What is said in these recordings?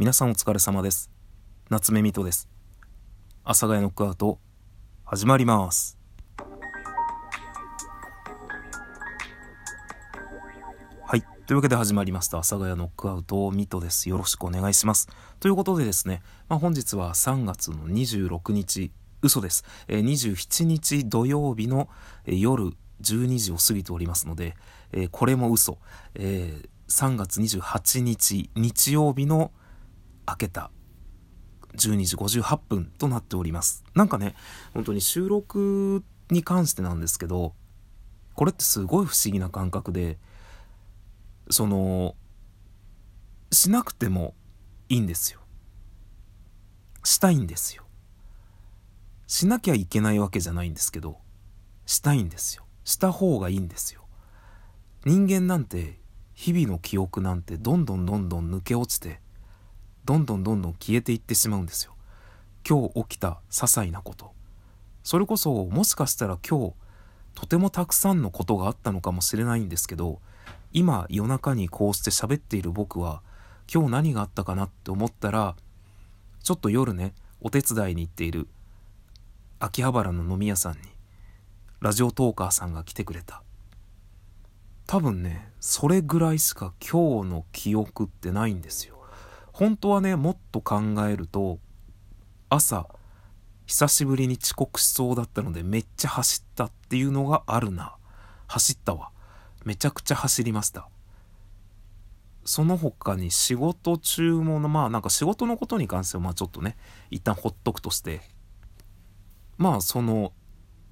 皆さんお疲れ様です。夏目みとです。阿佐ヶ谷ノックアウト始まります。はい。というわけで始まりました。阿佐ヶ谷ノックアウトミトです。よろしくお願いします。ということでですね、まあ、本日は3月の26日嘘です、えー、27日土曜日の、え、夜12時を過ぎておりますので、えー、これも嘘、えー、3月28日日曜日の明けた12時58分となっております。なんかね、本当に収録に関してなんですけど、これってすごい不思議な感覚で、その、しなくてもいいんですよ。したいんですよ。しなきゃいけないわけじゃないんですけど、したいんですよ。した方がいいんですよ。人間なんて、日々の記憶なんてどんどんどんどん抜け落ちて、どんどんどんどん消えていってしまうんですよ。今日起きた些細なこと。それこそもしかしたら今日とてもたくさんのことがあったのかもしれないんですけど今夜中にこうして喋っている僕は今日何があったかなって思ったらちょっと夜ねお手伝いに行っている秋葉原の飲み屋さんにラジオトーカーさんが来てくれた。多分ねそれぐらいしか今日の記憶ってないんですよ。本当はねもっと考えると朝久しぶりに遅刻しそうだったのでめっちゃ走ったっていうのがあるな。走ったわ。めちゃくちゃ走りました。その他に仕事中もまあなんか仕事のことに関してはまあちょっとね一旦ほっとくとして。まあその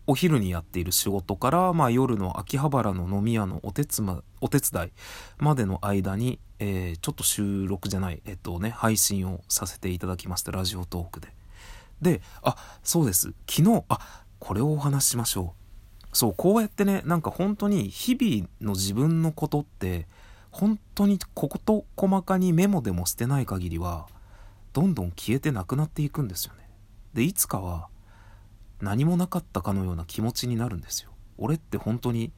お昼にやっている仕事から、まあ、夜の秋葉原の飲み屋のお手つ、ま、お手伝いまでの間に、えー、ちょっと収録じゃない、えっとね、配信をさせていただきました、ラジオトークで。で、あ、そうです。昨日、あ、これをお話ししましょう。そう、こうやってね、なんか本当に日々の自分のことって、本当にここと細かにメモでも捨てない限りは、どんどん消えてなくなっていくんですよね。で、いつかは、何もなかったかのような気持ちになるんですよ。俺って本当に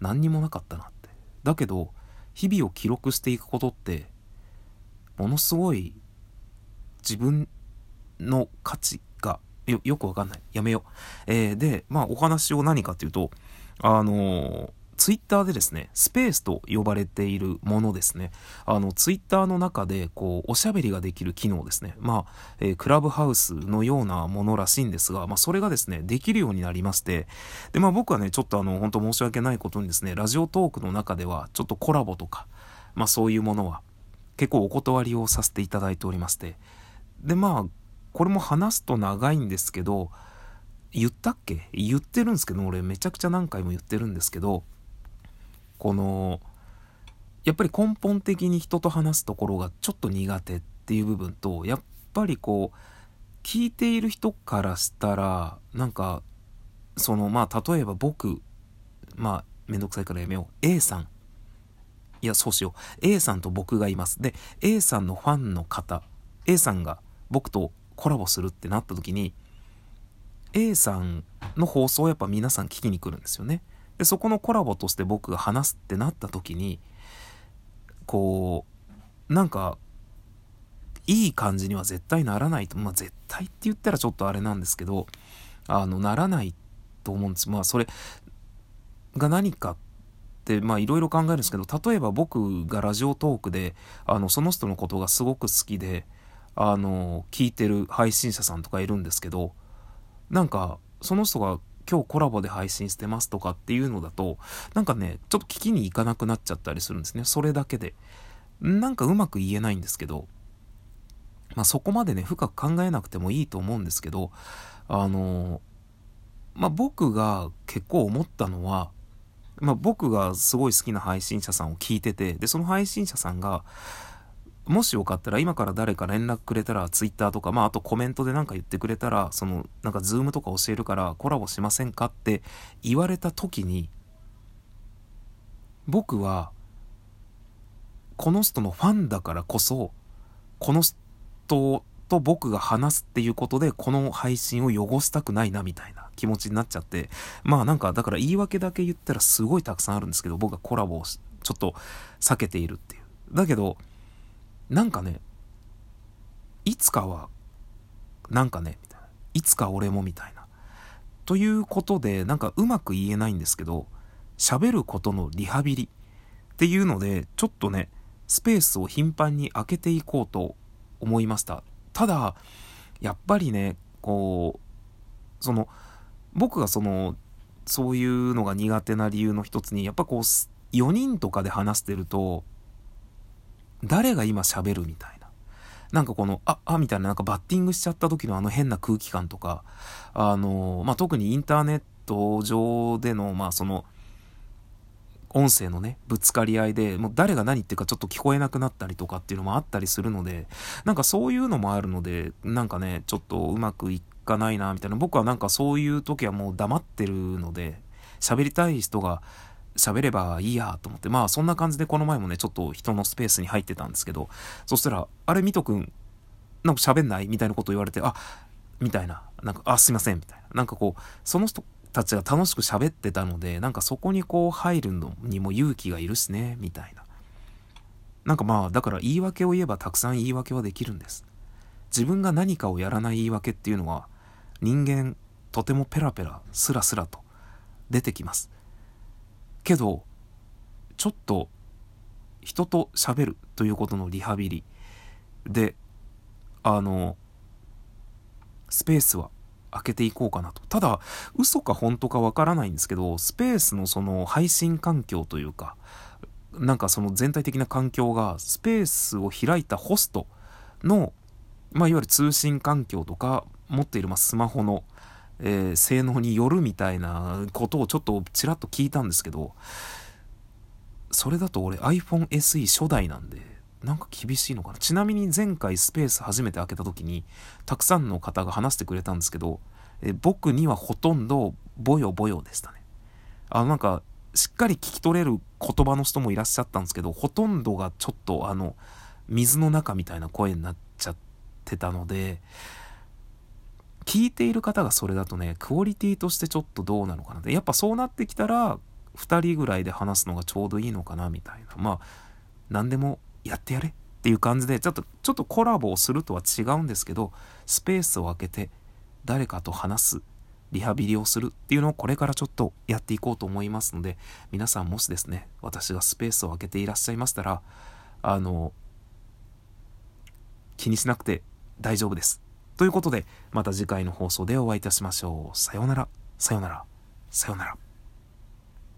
何にもなかったなって。だけど、日々を記録していくことって、ものすごい自分の価値がよ、よくわかんない。やめよう。えー、で、まあお話を何かっていうと、あのーツイッターでですね、スペースと呼ばれているものですね。あの、ツイッターの中で、こう、おしゃべりができる機能ですね。まあ、えー、クラブハウスのようなものらしいんですが、まあ、それがですね、できるようになりまして、で、まあ、僕はね、ちょっとあの、本当申し訳ないことにですね、ラジオトークの中では、ちょっとコラボとか、まあ、そういうものは、結構お断りをさせていただいておりまして、で、まあ、これも話すと長いんですけど、言ったっけ？言ってるんですけど、俺めちゃくちゃ何回も言ってるんですけど、このやっぱり根本的に人と話すところがちょっと苦手っていう部分とやっぱりこう聞いている人からしたらなんかそのまあ例えば僕まあめんどくさいからやめよう。A さん。いやそうしよう。A さんと僕がいます。で A さんのファンの方 A さんが僕とコラボするってなった時に A さんの放送をやっぱ皆さん聞きに来るんですよね。でそこのコラボとして僕が話すってなった時にこうなんかいい感じには絶対ならないとまあ絶対って言ったらちょっとあれなんですけどあのならないと思うんです。まあそれが何かってまあいろいろ考えるんですけど例えば僕がラジオトークであのその人のことがすごく好きであの聞いてる配信者さんとかいるんですけどなんかその人が今日コラボで配信してますとかっていうのだと、なんかね、ちょっと聞きに行かなくなっちゃったりするんですね。それだけで。なんかうまく言えないんですけど、まあそこまでね、深く考えなくてもいいと思うんですけど、あの、まあ僕が結構思ったのは、まあ僕がすごい好きな配信者さんを聞いてて、で、その配信者さんが、もしよかったら今から誰か連絡くれたら Twitter とか、まああとコメントで何か言ってくれたら、そのなんか Zoom とか教えるからコラボしませんかって言われた時に、僕はこの人のファンだからこそ、この人と僕が話すっていうことでこの配信を汚したくないなみたいな気持ちになっちゃって、まあなんかだから言い訳だけ言ったらすごいたくさんあるんですけど、僕がコラボをちょっと避けているっていう。だけど、なんかね、いつかはなんかねみたいないつか俺もみたいな。ということでなんかうまく言えないんですけど喋ることのリハビリっていうのでちょっとねスペースを頻繁に開けていこうと思いました。ただやっぱりねこうその僕がそのそういうのが苦手な理由の一つにやっぱこう4人とかで話してると誰が今喋るみたいななんかこのああみたいななんかバッティングしちゃった時のあの変な空気感とかあのまあ特にインターネット上でのまあその音声のね、ぶつかり合いで、もう誰が何言ってるかちょっと聞こえなくなったりとかっていうのもあったりするので、なんかそういうのもあるので、なんかね、ちょっとうまくいかないな、みたいな。僕はなんかそういう時はもう黙ってるので、喋りたい人が喋ればいいやと思って、まあそんな感じでこの前もね、ちょっと人のスペースに入ってたんですけど、そしたら、あれ、ミトくん、なんか喋んない？みたいなこと言われて、あ、みたいな、なんか、あ、すいません、みたいな。なんかこう、その人たちが楽しく喋ってたので、なんかそこにこう入るのにも勇気がいるしね、みたいな。なんかまあ、だから言い訳を言えばたくさん言い訳はできるんです。自分が何かをやらない言い訳っていうのは、人間、とてもペラペラ、スラスラと出てきます。けど、ちょっと人と喋るということのリハビリで、あの、スペースは開けていこうかなと。ただ、嘘か本当かわからないんですけど、スペースのその配信環境というか、なんかその全体的な環境が、スペースを開いたホストの、まあ、いわゆる通信環境とか、持っているまスマホの、えー、性能によるみたいなことをちょっとちらっと聞いたんですけど、それだと俺 iPhone SE 初代なんで、なんか厳しいのかな。ちなみに前回スペース初めて開けた時に、たくさんの方が話してくれたんですけど、え僕にはほとんどボヨボヨでしたね。あのなんか、しっかり聞き取れる言葉の人もいらっしゃったんですけど、ほとんどがちょっとあの、水の中みたいな声になっちゃってたので、聞いている方がそれだとね、クオリティとしてちょっとどうなのかなって。やっぱそうなってきたら、2人ぐらいで話すのがちょうどいいのかなみたいな。まあ、何でもやってやれっていう感じでちょっとちょっとコラボをするとは違うんですけどスペースを空けて誰かと話すリハビリをするっていうのをこれからちょっとやっていこうと思いますので皆さんもしですね私がスペースを空けていらっしゃいましたらあの気にしなくて大丈夫です。ということでまた次回の放送でお会いいたしましょう。さようなら、さようなら、さようなら。